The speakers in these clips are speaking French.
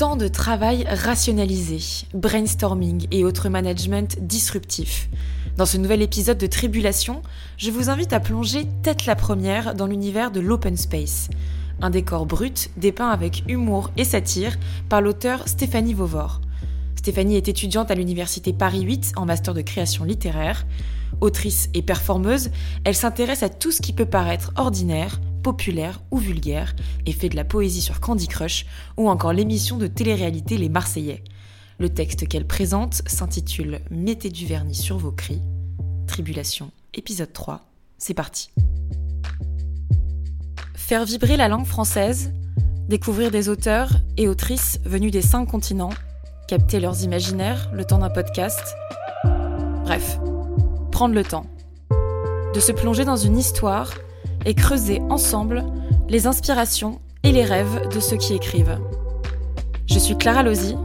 Temps de travail rationalisé, brainstorming et autres management disruptifs. Dans ce nouvel épisode de Tribulation, je vous invite à plonger tête la première dans l'univers de l'open space. Un décor brut dépeint avec humour et satire par l'auteur Stéphanie Vauvor. Stéphanie est étudiante à l'université Paris 8 en master de création littéraire. Autrice et performeuse, elle s'intéresse à tout ce qui peut paraître ordinaire, populaire ou vulgaire et fait de la poésie sur Candy Crush ou encore l'émission de télé-réalité Les Marseillais. Le texte qu'elle présente s'intitule Mettez du vernis sur vos cris. Tribulation, épisode 3. C'est parti. Faire vibrer la langue française, découvrir des auteurs et autrices venus des cinq continents, capter leurs imaginaires le temps d'un podcast. Bref, prendre le temps. De se plonger dans une histoire et creuser ensemble les inspirations et les rêves de ceux qui écrivent. Je suis Clara Lozy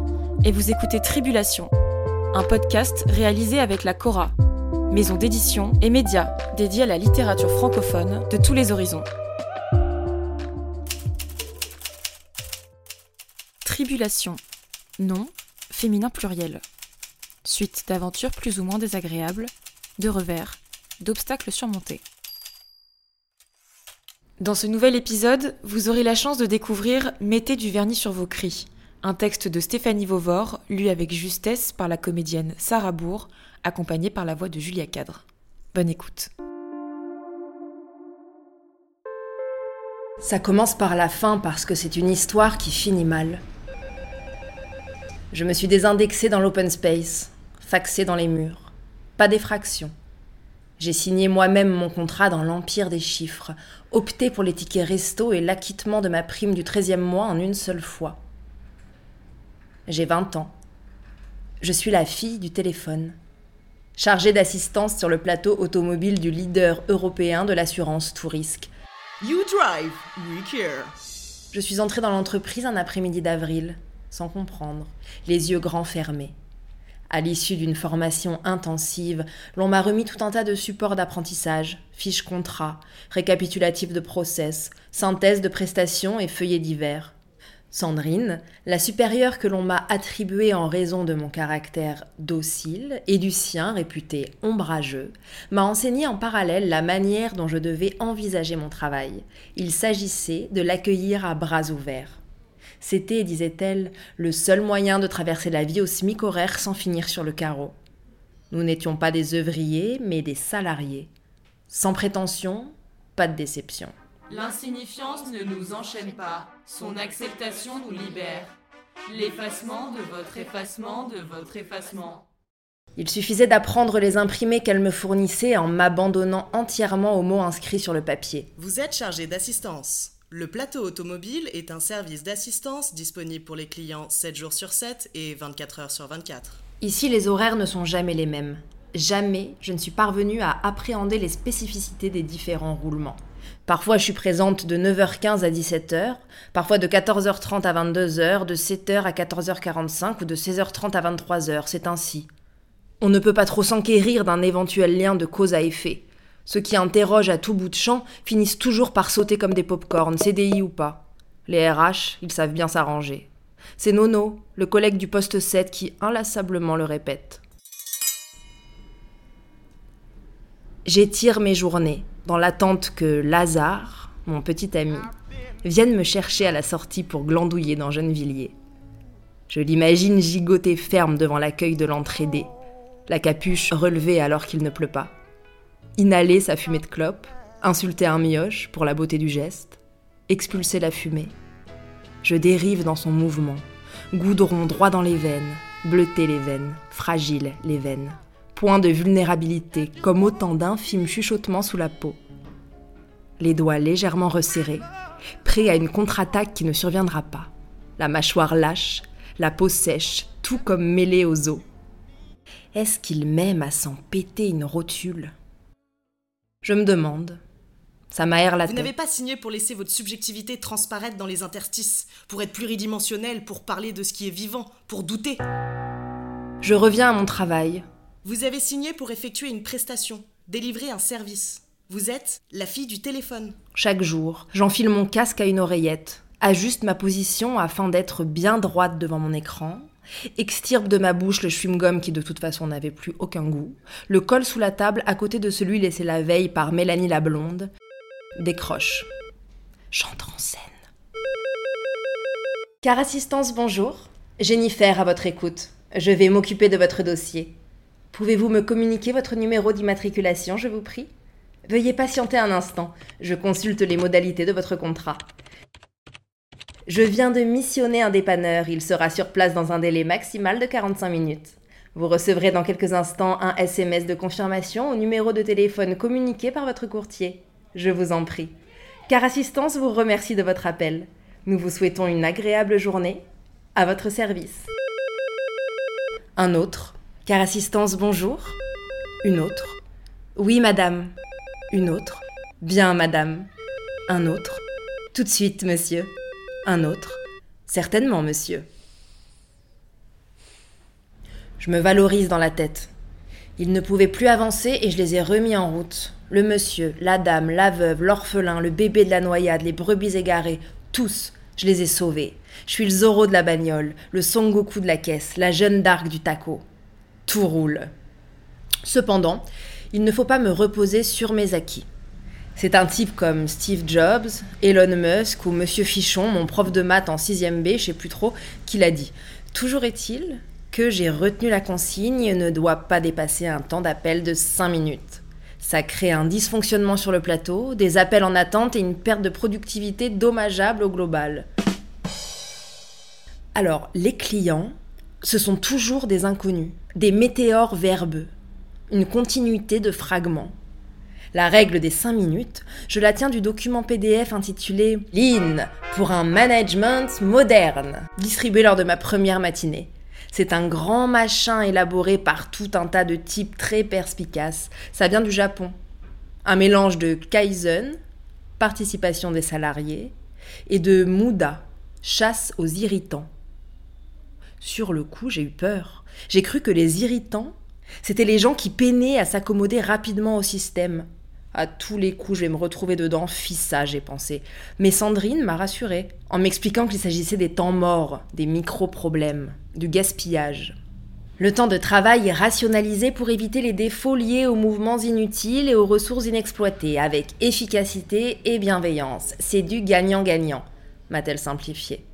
et vous écoutez Tribulation, un podcast réalisé avec la Cora, maison d'édition et média dédiée à la littérature francophone de tous les horizons. Tribulation, nom, féminin pluriel. Suite d'aventures plus ou moins désagréables, de revers, d'obstacles surmontés. Dans ce nouvel épisode, vous aurez la chance de découvrir Mettez du vernis sur vos cris, un texte de Stéphanie Vauvor, lu avec justesse par la comédienne Sarah Bourg, accompagnée par la voix de Julia Cadre. Bonne écoute. Ça commence par la fin parce que c'est une histoire qui finit mal. Je me suis désindexée dans l'open space, faxée dans les murs. Pas d'effraction. J'ai signé moi-même mon contrat dans l'empire des chiffres, opté pour les tickets resto et l'acquittement de ma prime du 13e mois en une seule fois. J'ai 20 ans. Je suis la fille du téléphone, chargée d'assistance sur le plateau automobile du leader européen de l'assurance tout risque. You drive, we care. Je suis entrée dans l'entreprise un après-midi d'avril, sans comprendre, les yeux grands fermés. À l'issue d'une formation intensive, l'on m'a remis tout un tas de supports d'apprentissage, fiches contrats, récapitulatifs de process, synthèses de prestations et feuillets divers. Sandrine, la supérieure que l'on m'a attribuée en raison de mon caractère docile et du sien réputé ombrageux, m'a enseigné en parallèle la manière dont je devais envisager mon travail. Il s'agissait de l'accueillir à bras ouverts. C'était, disait-elle, le seul moyen de traverser la vie au SMIC horaire sans finir sur le carreau. Nous n'étions pas des œuvriers, mais des salariés. Sans prétention, pas de déception. L'insignifiance ne nous enchaîne pas, son acceptation nous libère. L'effacement de votre effacement de votre effacement. Il suffisait d'apprendre les imprimés qu'elle me fournissait en m'abandonnant entièrement aux mots inscrits sur le papier. Vous êtes chargé d'assistance. Le plateau automobile est un service d'assistance disponible pour les clients 7 jours sur 7 et 24 heures sur 24. Ici, les horaires ne sont jamais les mêmes. Jamais je ne suis parvenue à appréhender les spécificités des différents roulements. Parfois, je suis présente de 9h15 à 17h, parfois de 14h30 à 22h, de 7h à 14h45 ou de 16h30 à 23h. C'est ainsi. On ne peut pas trop s'enquérir d'un éventuel lien de cause à effet. Ceux qui interrogent à tout bout de champ finissent toujours par sauter comme des pop-corn, CDI ou pas. Les RH, ils savent bien s'arranger. C'est Nono, le collègue du poste 7, qui inlassablement le répète. J'étire mes journées, dans l'attente que Lazare, mon petit ami, vienne me chercher à la sortie pour glandouiller dans Gennevilliers. Je l'imagine gigoter ferme devant l'accueil de l'entrée D, la capuche relevée alors qu'il ne pleut pas inhaler sa fumée de clope, insulter un mioche pour la beauté du geste, expulser la fumée. Je dérive dans son mouvement, goudron droit dans les veines, bleuter les veines, fragile les veines, point de vulnérabilité comme autant d'infimes chuchotements sous la peau. Les doigts légèrement resserrés, prêts à une contre-attaque qui ne surviendra pas. La mâchoire lâche, la peau sèche, tout comme mêlée aux os. Est-ce qu'il m'aime à s'en péter une rotule? Je me demande. Ça m'aère la Vous tête. n'avez pas signé pour laisser votre subjectivité transparaître dans les interstices, pour être pluridimensionnel, pour parler de ce qui est vivant, pour douter. Je reviens à mon travail. Vous avez signé pour effectuer une prestation, délivrer un service. Vous êtes la fille du téléphone. Chaque jour, j'enfile mon casque à une oreillette, ajuste ma position afin d'être bien droite devant mon écran, extirpe de ma bouche le chewing-gum qui de toute façon n'avait plus aucun goût, le colle sous la table à côté de celui laissé la veille par Mélanie la blonde, décroche. J'entre en scène. Car assistance, bonjour. Jennifer à votre écoute. Je vais m'occuper de votre dossier. Pouvez-vous me communiquer votre numéro d'immatriculation, je vous prie? Veuillez patienter un instant, je consulte les modalités de votre contrat. Je viens de missionner un dépanneur, il sera sur place dans un délai maximal de 45 minutes. Vous recevrez dans quelques instants un SMS de confirmation au numéro de téléphone communiqué par votre courtier. Je vous en prie. Car Assistance vous remercie de votre appel. Nous vous souhaitons une agréable journée. À votre service. Un autre. Car Assistance, bonjour. Une autre. Oui, madame. Une autre. Bien, madame. Un autre. Tout de suite, monsieur. Un autre. Certainement, monsieur. Je me valorise dans la tête. Ils ne pouvaient plus avancer et je les ai remis en route. Le monsieur, la dame, la veuve, l'orphelin, le bébé de la noyade, les brebis égarées, tous, je les ai sauvés. Je suis le Zoro de la bagnole, le Son Goku de la caisse, la jeune Dark du taco. Tout roule. Cependant, il ne faut pas me reposer sur mes acquis. C'est un type comme Steve Jobs, Elon Musk ou Monsieur Fichon, mon prof de maths en 6ème B, je sais plus trop, qui l'a dit. Toujours est-il que j'ai retenu la consigne ne doit pas dépasser un temps d'appel de 5 minutes. Ça crée un dysfonctionnement sur le plateau, des appels en attente et une perte de productivité dommageable au global. Alors, les clients, ce sont toujours des inconnus, des météores verbeux, une continuité de fragments. La règle des 5 minutes, je la tiens du document PDF intitulé Lean pour un management moderne, distribué lors de ma première matinée. C'est un grand machin élaboré par tout un tas de types très perspicaces. Ça vient du Japon. Un mélange de Kaizen, participation des salariés, et de Muda, chasse aux irritants. Sur le coup, j'ai eu peur. J'ai cru que les irritants, c'était les gens qui peinaient à s'accommoder rapidement au système, à tous les coups, je vais me retrouver dedans. Fissa, j'ai pensé. Mais Sandrine m'a rassurée en m'expliquant qu'il s'agissait des temps morts, des micro-problèmes, du gaspillage. Le temps de travail est rationalisé pour éviter les défauts liés aux mouvements inutiles et aux ressources inexploitées, avec efficacité et bienveillance. C'est du gagnant-gagnant, m'a-t-elle simplifié.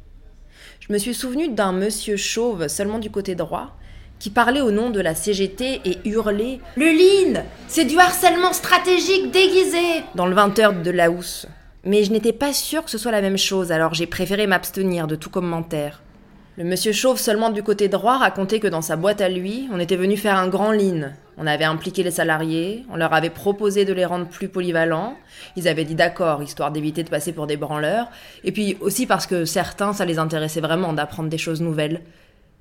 Je me suis souvenu d'un monsieur chauve seulement du côté droit, qui parlait au nom de la CGT et hurlait Le Lean C'est du harcèlement stratégique déguisé dans le 20h de Laos. Mais je n'étais pas sûre que ce soit la même chose, alors j'ai préféré m'abstenir de tout commentaire. Le monsieur chauve seulement du côté droit racontait que dans sa boîte à lui, on était venu faire un grand lean. On avait impliqué les salariés, on leur avait proposé de les rendre plus polyvalents, ils avaient dit d'accord, histoire d'éviter de passer pour des branleurs, et puis aussi parce que certains, ça les intéressait vraiment d'apprendre des choses nouvelles.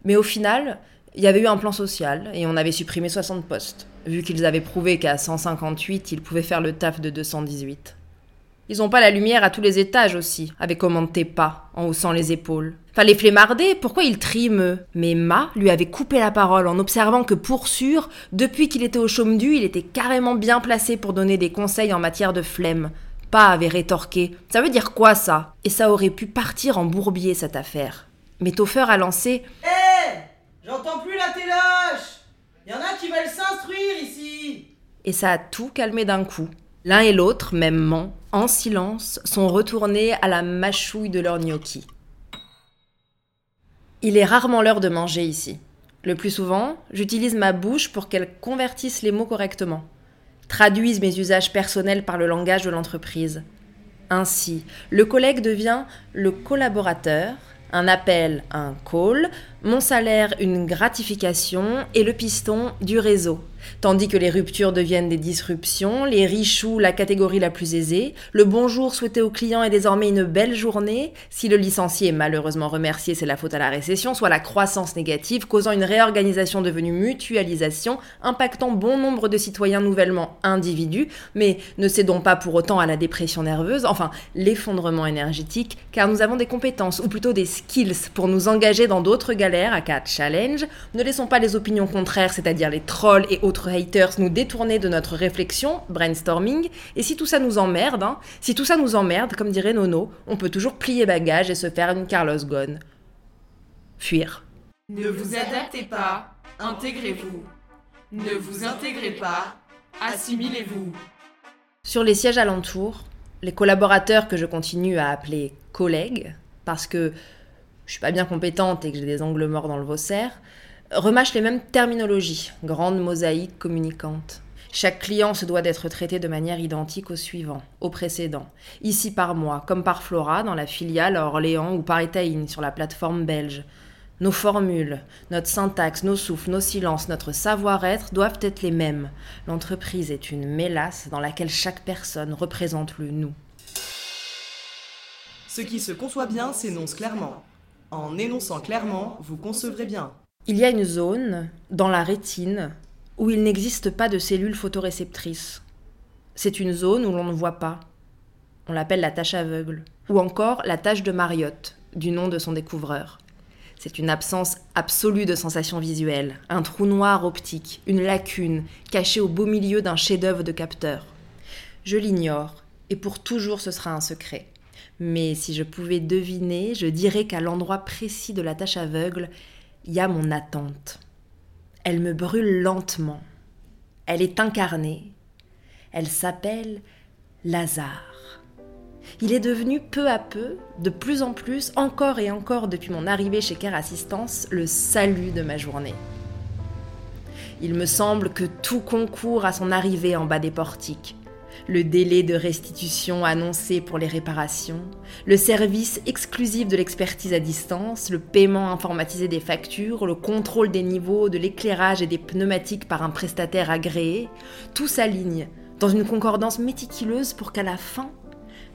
Mais au final, il y avait eu un plan social et on avait supprimé 60 postes, vu qu'ils avaient prouvé qu'à 158, ils pouvaient faire le taf de 218. Ils n'ont pas la lumière à tous les étages aussi, avait commenté pas, en haussant les épaules. Fallait flémarder, pourquoi ils triment Mais Ma lui avait coupé la parole en observant que pour sûr, depuis qu'il était au chaume du, il était carrément bien placé pour donner des conseils en matière de flemme. Pas avait rétorqué. Ça veut dire quoi ça? Et ça aurait pu partir en bourbier cette affaire. Mais Toffer a lancé J'entends plus la téloche Y en a qui veulent s'instruire ici Et ça a tout calmé d'un coup. L'un et l'autre, mêmement, en silence, sont retournés à la mâchouille de leur gnocchi. Il est rarement l'heure de manger ici. Le plus souvent, j'utilise ma bouche pour qu'elle convertisse les mots correctement, traduise mes usages personnels par le langage de l'entreprise. Ainsi, le collègue devient le collaborateur, un appel, un call, mon salaire, une gratification et le piston du réseau. Tandis que les ruptures deviennent des disruptions, les richoux la catégorie la plus aisée, le bonjour souhaité au client est désormais une belle journée, si le licencié est malheureusement remercié c'est la faute à la récession, soit la croissance négative causant une réorganisation devenue mutualisation, impactant bon nombre de citoyens nouvellement individus, mais ne cédons pas pour autant à la dépression nerveuse, enfin l'effondrement énergétique, car nous avons des compétences, ou plutôt des skills, pour nous engager dans d'autres galères galère, aka challenge. Ne laissons pas les opinions contraires, c'est-à-dire les trolls et autres haters, nous détourner de notre réflexion, brainstorming. Et si tout ça nous emmerde, hein, si tout ça nous emmerde, comme dirait Nono, on peut toujours plier bagage et se faire une Carlos Ghosn. Fuir. Ne vous adaptez pas, intégrez-vous. Ne vous intégrez pas, assimilez-vous. Sur les sièges alentours, les collaborateurs que je continue à appeler collègues, parce que je suis pas bien compétente et que j'ai des angles morts dans le Vaussaire, remâchent les mêmes terminologies, grande mosaïque communicante. Chaque client se doit d'être traité de manière identique au suivant, au précédent. Ici par moi, comme par Flora dans la filiale à Orléans ou par Etaïne sur la plateforme belge. Nos formules, notre syntaxe, nos souffles, nos silences, notre savoir-être doivent être les mêmes. L'entreprise est une mélasse dans laquelle chaque personne représente le nous. Ce qui se conçoit bien s'énonce clairement. En énonçant clairement, vous concevrez bien. Il y a une zone, dans la rétine, où il n'existe pas de cellules photoréceptrices. C'est une zone où l'on ne voit pas. On l'appelle la tache aveugle. Ou encore la tache de Mariotte, du nom de son découvreur. C'est une absence absolue de sensations visuelles, un trou noir optique, une lacune, cachée au beau milieu d'un chef-d'œuvre de capteur. Je l'ignore, et pour toujours ce sera un secret. Mais si je pouvais deviner, je dirais qu'à l'endroit précis de la tâche aveugle, il y a mon attente. Elle me brûle lentement. Elle est incarnée. Elle s'appelle Lazare. Il est devenu peu à peu, de plus en plus, encore et encore depuis mon arrivée chez Care Assistance, le salut de ma journée. Il me semble que tout concourt à son arrivée en bas des portiques le délai de restitution annoncé pour les réparations, le service exclusif de l'expertise à distance, le paiement informatisé des factures, le contrôle des niveaux, de l'éclairage et des pneumatiques par un prestataire agréé, tout s'aligne dans une concordance méticuleuse pour qu'à la fin,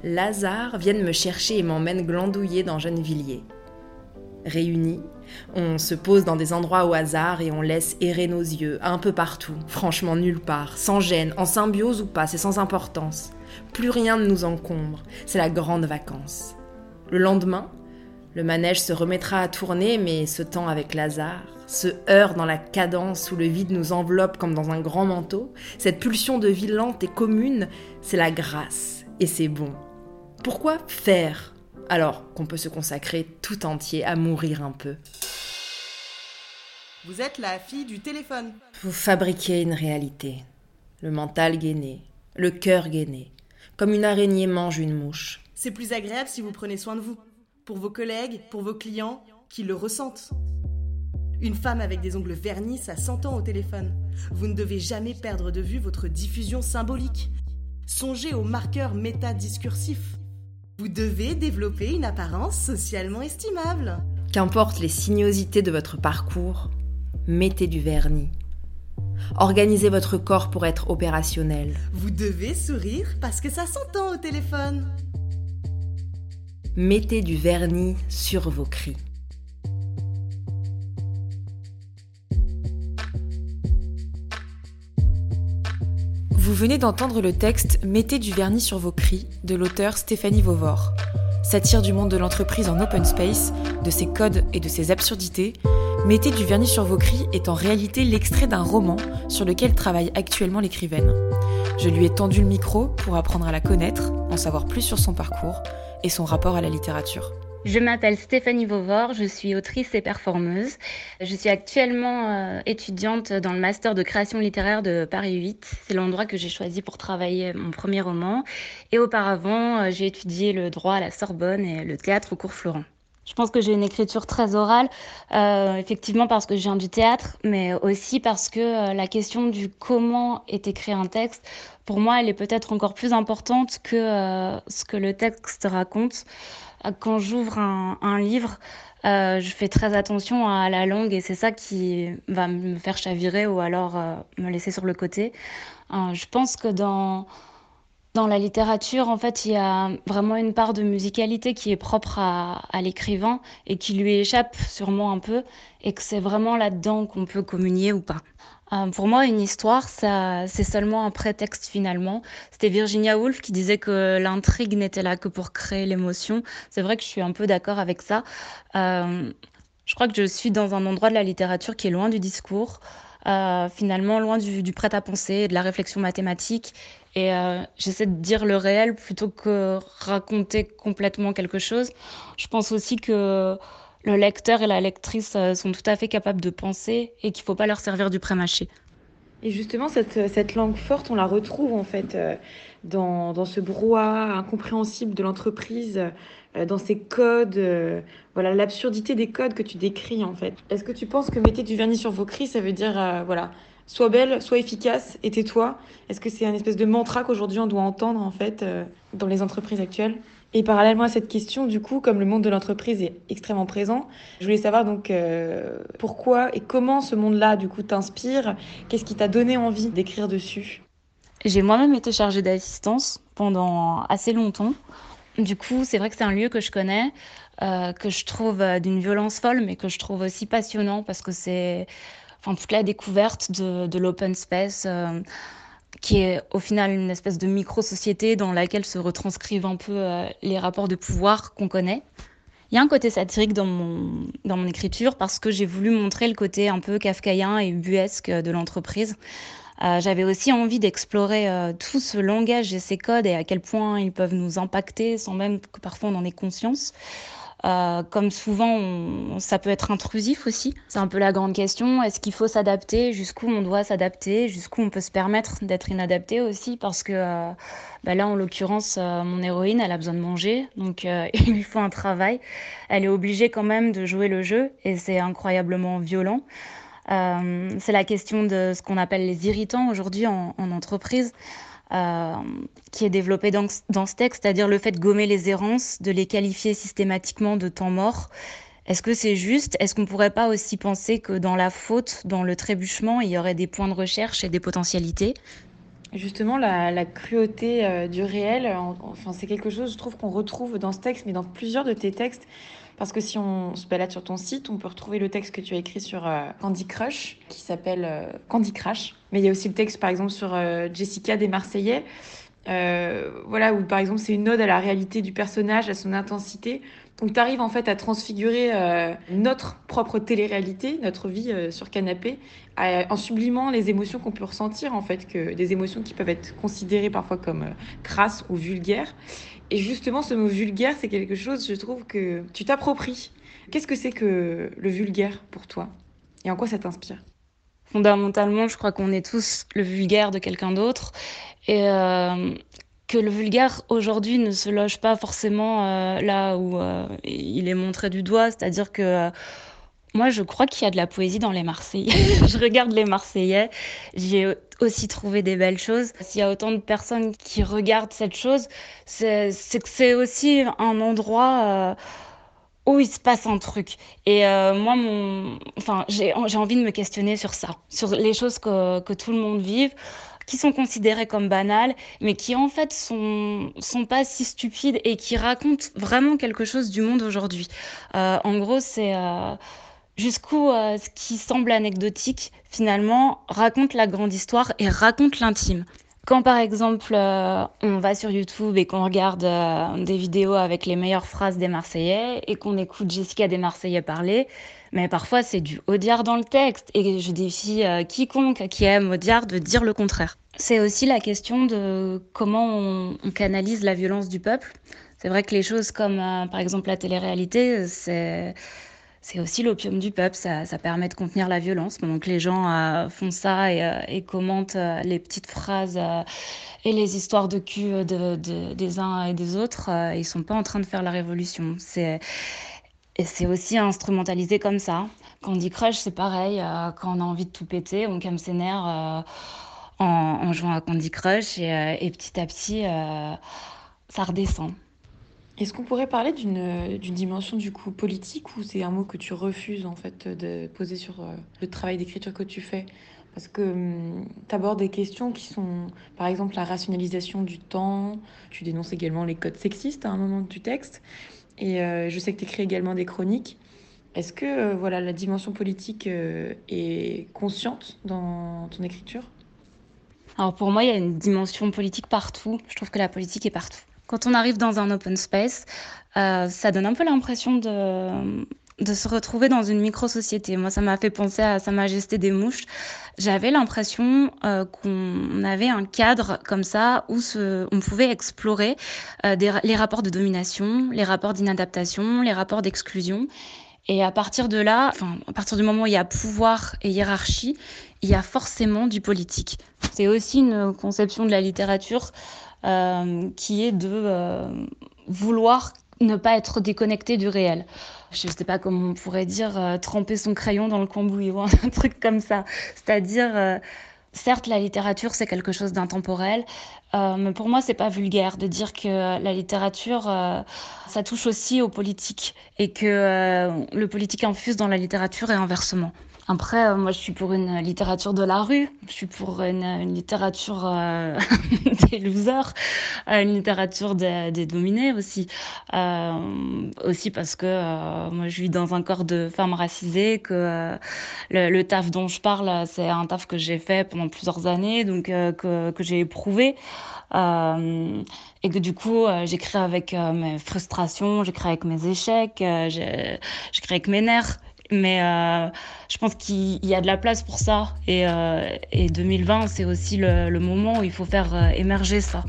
Lazare vienne me chercher et m'emmène glandouiller dans Gennevilliers. Réunis, on se pose dans des endroits au hasard et on laisse errer nos yeux, un peu partout, franchement nulle part, sans gêne, en symbiose ou pas, c'est sans importance. Plus rien ne nous encombre, c'est la grande vacance. Le lendemain, le manège se remettra à tourner, mais ce temps avec Lazare, ce heurt dans la cadence où le vide nous enveloppe comme dans un grand manteau, cette pulsion de vie lente et commune, c'est la grâce, et c'est bon. Pourquoi faire alors qu'on peut se consacrer tout entier à mourir un peu. Vous êtes la fille du téléphone. Vous fabriquez une réalité. Le mental gainé, le cœur gainé, comme une araignée mange une mouche. C'est plus agréable si vous prenez soin de vous. Pour vos collègues, pour vos clients, qui le ressentent. Une femme avec des ongles vernis, ça s'entend au téléphone. Vous ne devez jamais perdre de vue votre diffusion symbolique. Songez au marqueur métadiscursif. Vous devez développer une apparence socialement estimable. Qu'importe les sinuosités de votre parcours, mettez du vernis. Organisez votre corps pour être opérationnel. Vous devez sourire parce que ça s'entend au téléphone. Mettez du vernis sur vos cris. Vous venez d'entendre le texte Mettez du vernis sur vos cris de l'auteur Stéphanie Vauvor. Satire du monde de l'entreprise en open space, de ses codes et de ses absurdités, Mettez du vernis sur vos cris est en réalité l'extrait d'un roman sur lequel travaille actuellement l'écrivaine. Je lui ai tendu le micro pour apprendre à la connaître, en savoir plus sur son parcours et son rapport à la littérature. Je m'appelle Stéphanie Vauvor, je suis autrice et performeuse. Je suis actuellement euh, étudiante dans le master de création littéraire de Paris 8. C'est l'endroit que j'ai choisi pour travailler mon premier roman. Et auparavant, euh, j'ai étudié le droit à la Sorbonne et le théâtre au cours Florent. Je pense que j'ai une écriture très orale, euh, effectivement parce que je viens du théâtre, mais aussi parce que la question du comment est écrit un texte, pour moi, elle est peut-être encore plus importante que ce que le texte raconte quand j'ouvre un, livre, euh, je fais très attention à la langue et c'est ça qui va me faire chavirer ou alors euh, me laisser sur le côté. Euh, je pense que dans, dans la littérature, en fait, il y a vraiment une part de musicalité qui est propre à, à l'écrivain et qui lui échappe sûrement un peu et que c'est vraiment là-dedans qu'on peut communier ou pas. Euh, pour moi, une histoire, c'est seulement un prétexte finalement. C'était Virginia Woolf qui disait que l'intrigue n'était là que pour créer l'émotion. C'est vrai que je suis un peu d'accord avec ça. Euh, Je crois que je suis dans un endroit de la littérature qui est loin du discours, euh, finalement loin du, prêt-à-penser, de la réflexion mathématique. Et j'essaie de dire le réel plutôt que raconter complètement quelque chose. Je pense aussi que le lecteur et la lectrice euh, sont tout à fait capables de penser et qu'il ne faut pas leur servir du prêt-mâché. Et justement, cette, cette, langue forte, on la retrouve en fait dans, dans ce brouhaha incompréhensible de l'entreprise, euh, dans ces codes, euh, voilà l'absurdité des codes que tu décris en fait. Est-ce que tu penses que mettez du vernis sur vos cris, ça veut dire euh, voilà, sois belle, sois efficace et tais-toi? Est-ce que c'est un espèce de mantra qu'aujourd'hui on doit entendre en fait dans les entreprises actuelles? Et parallèlement à cette question, du coup, comme le monde de l'entreprise est extrêmement présent, je voulais savoir donc pourquoi et comment ce monde-là, du coup, t'inspire? Qu'est-ce qui t'a donné envie d'écrire dessus? J'ai moi-même été chargée d'assistance pendant assez longtemps. Du coup, c'est vrai que c'est un lieu que je connais, euh, que je trouve euh, d'une violence folle, mais que je trouve aussi passionnant parce que c'est enfin, toute la découverte de, l'open space, euh, qui est au final une espèce de micro-société dans laquelle se retranscrivent un peu les rapports de pouvoir qu'on connaît. Il y a un côté satirique dans mon, dans mon écriture parce que j'ai voulu montrer le côté un peu kafkaïen et ubuesque de l'entreprise. Euh, j'avais aussi envie d'explorer euh, tout ce langage et ces codes et à quel point ils peuvent nous impacter sans même que parfois on en ait conscience. Euh, comme souvent, ça peut être intrusif aussi. C'est un peu la grande question. Est-ce qu'il faut s'adapter? Jusqu'où on doit s'adapter? Jusqu'où on peut se permettre d'être inadapté aussi? Parce que bah là, en l'occurrence, mon héroïne, elle a besoin de manger. Donc, il lui faut un travail. Elle est obligée quand même de jouer le jeu. Et c'est incroyablement violent. Euh, c'est la question de ce qu'on appelle les irritants aujourd'hui en, entreprise. Euh, qui est développé dans, dans ce texte, c'est-à-dire le fait de gommer les errances, de les qualifier systématiquement de temps mort. Est-ce que c'est juste? Est-ce qu'on ne pourrait pas aussi penser que dans la faute, dans le trébuchement, il y aurait des points de recherche et des potentialités? Justement, la, cruauté euh, du réel, enfin, c'est quelque chose, je trouve, qu'on retrouve dans ce texte, mais dans plusieurs de tes textes. Parce que si on se balade sur ton site, on peut retrouver le texte que tu as écrit sur euh, Candy Crush, qui s'appelle euh, Candy Crash. Mais il y a aussi le texte, par exemple, sur euh, Jessica des Marseillais. voilà, où par exemple c'est une ode à la réalité du personnage, à son intensité. Donc tu arrives en fait à transfigurer notre propre télé-réalité, notre vie sur canapé, en sublimant les émotions qu'on peut ressentir en fait, que des émotions qui peuvent être considérées parfois comme crasses ou vulgaires. Et justement, ce mot vulgaire, c'est quelque chose, je trouve, que tu t'appropries. Qu'est-ce que c'est que le vulgaire pour toi? Et en quoi ça t'inspire? Fondamentalement, je crois qu'on est tous le vulgaire de quelqu'un d'autre. Et euh, que le vulgaire aujourd'hui ne se loge pas forcément euh, là où euh, il est montré du doigt. C'est-à-dire que moi, je crois qu'il y a de la poésie dans les Marseillais. je regarde les Marseillais, j'ai aussi trouvé des belles choses. S'il y a autant de personnes qui regardent cette chose, c'est que c'est aussi un endroit euh, où il se passe un truc. Et euh, moi, mon, enfin, j'ai envie de me questionner sur ça, sur les choses que, que tout le monde vive qui sont considérées comme banales, mais qui en fait sont, sont pas si stupides et qui racontent vraiment quelque chose du monde aujourd'hui. Euh, en gros, c'est jusqu'où euh, ce qui semble anecdotique, finalement, raconte la grande histoire et raconte l'intime. Quand par exemple euh, on va sur YouTube et qu'on regarde euh, des vidéos avec les meilleures phrases des Marseillais et qu'on écoute Jessica des Marseillais parler, mais parfois c'est du Audiard dans le texte et je défie quiconque qui aime Audiard de dire le contraire. C'est aussi la question de comment on, canalise la violence du peuple. C'est vrai que les choses comme par exemple la télé-réalité, c'est c'est aussi l'opium du peuple, ça, permet de contenir la violence. Donc les gens euh, font ça et, euh, commentent euh, les petites phrases et les histoires de cul des uns et des autres. ils sont pas en train de faire la révolution. C'est et c'est aussi instrumentalisé comme ça. Dit crush, c'est pareil. quand on a envie de tout péter, on calme ses nerfs en, jouant à Candy Crush et, et petit à petit, ça redescend. Est-ce qu'on pourrait parler d'une dimension du coup politique ou c'est un mot que tu refuses en fait de poser sur euh, le travail d'écriture que tu fais? Parce que hum, tu abordes des questions qui sont par exemple la rationalisation du temps, tu dénonces également les codes sexistes à un moment du texte et euh, je sais que tu écris également des chroniques. Est-ce que euh, voilà la dimension politique est consciente dans ton écriture? Alors pour moi, il y a une dimension politique partout. Je trouve que la politique est partout. Quand on arrive dans un open space, euh, ça donne un peu l'impression de, de se retrouver dans une micro-société. Moi, ça m'a fait penser à Sa Majesté des Mouches. J'avais l'impression euh, qu'on avait un cadre comme ça où on pouvait explorer euh, les rapports de domination, les rapports d'inadaptation, les rapports d'exclusion. Et à partir de là, à partir du moment où il y a pouvoir et hiérarchie, il y a forcément du politique. C'est aussi une conception de la littérature euh, qui est de vouloir ne pas être déconnecté du réel. Je ne sais pas comment on pourrait dire, euh, tremper son crayon dans le cambouis ou un truc comme ça. C'est-à-dire, euh, certes, la littérature, c'est quelque chose d'intemporel, euh, mais pour moi, c'est pas vulgaire de dire que la littérature, ça touche aussi au politique et que le politique infuse dans la littérature et inversement. Après, euh, moi, je suis pour une littérature de la rue, je suis pour une, littérature euh, des losers, euh, une littérature des, dominés aussi. aussi parce que moi, je vis dans un corps de femme racisée, que le, taf dont je parle, c'est un taf que j'ai fait pendant plusieurs années, donc que, que j'ai éprouvé. et que du coup, j'écris avec mes frustrations, j'écris avec mes échecs, j'écris avec mes nerfs. Mais euh, je pense qu'il y a de la place pour ça. Et, euh, et 2020, c'est aussi le, le, moment où il faut faire euh, émerger ça.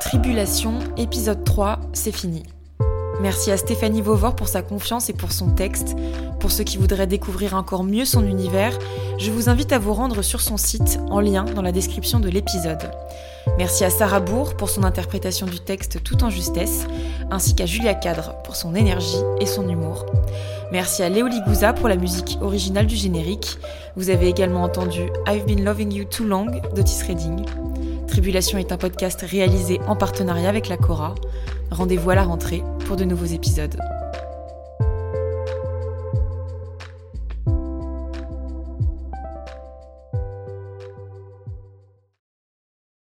Tribulation, épisode 3, c'est fini. Merci à Stéphanie Vauvor pour sa confiance et pour son texte. Pour ceux qui voudraient découvrir encore mieux son univers, je vous invite à vous rendre sur son site en lien dans la description de l'épisode. Merci à Sarah Bourg pour son interprétation du texte tout en justesse, ainsi qu'à Julia Cadre pour son énergie et son humour. Merci à Léo Ligouza pour la musique originale du générique. Vous avez également entendu I've Been Loving You Too Long d'Otis Redding. Tribulation est un podcast réalisé en partenariat avec la Cora. Rendez-vous à la rentrée pour de nouveaux épisodes.